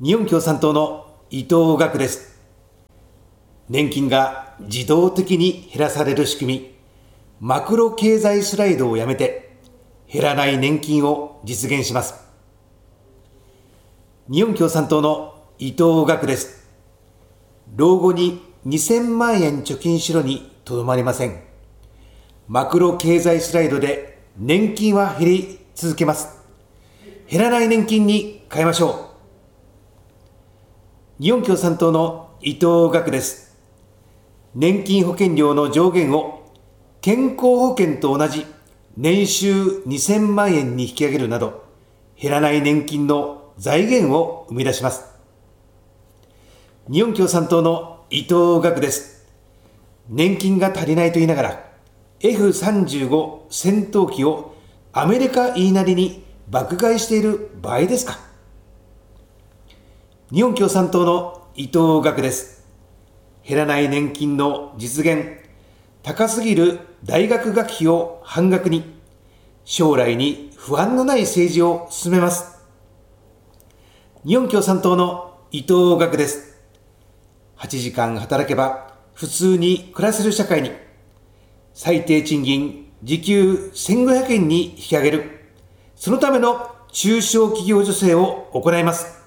日本共産党の伊藤学です。年金が自動的に減らされる仕組み、マクロ経済スライドをやめて、減らない年金を実現します。日本共産党の伊藤学です。老後に2000万円貯金しろにとどまりません。マクロ経済スライドで年金は減り続けます。減らない年金に変えましょう。日本共産党の伊藤学です。年金保険料の上限を健康保険と同じ年収2000万円に引き上げるなど、減らない年金の財源を生み出します。日本共産党の伊藤学です。年金が足りないと言いながら、F35 戦闘機をアメリカ言いなりに爆買いしている場合ですか？日本共産党の伊藤学です。減らない年金の実現、高すぎる大学学費を半額に、将来に不安のない政治を進めます。日本共産党の伊藤学です。8時間働けば普通に暮らせる社会に、最低賃金時給1500円に引き上げる、そのための中小企業助成を行います。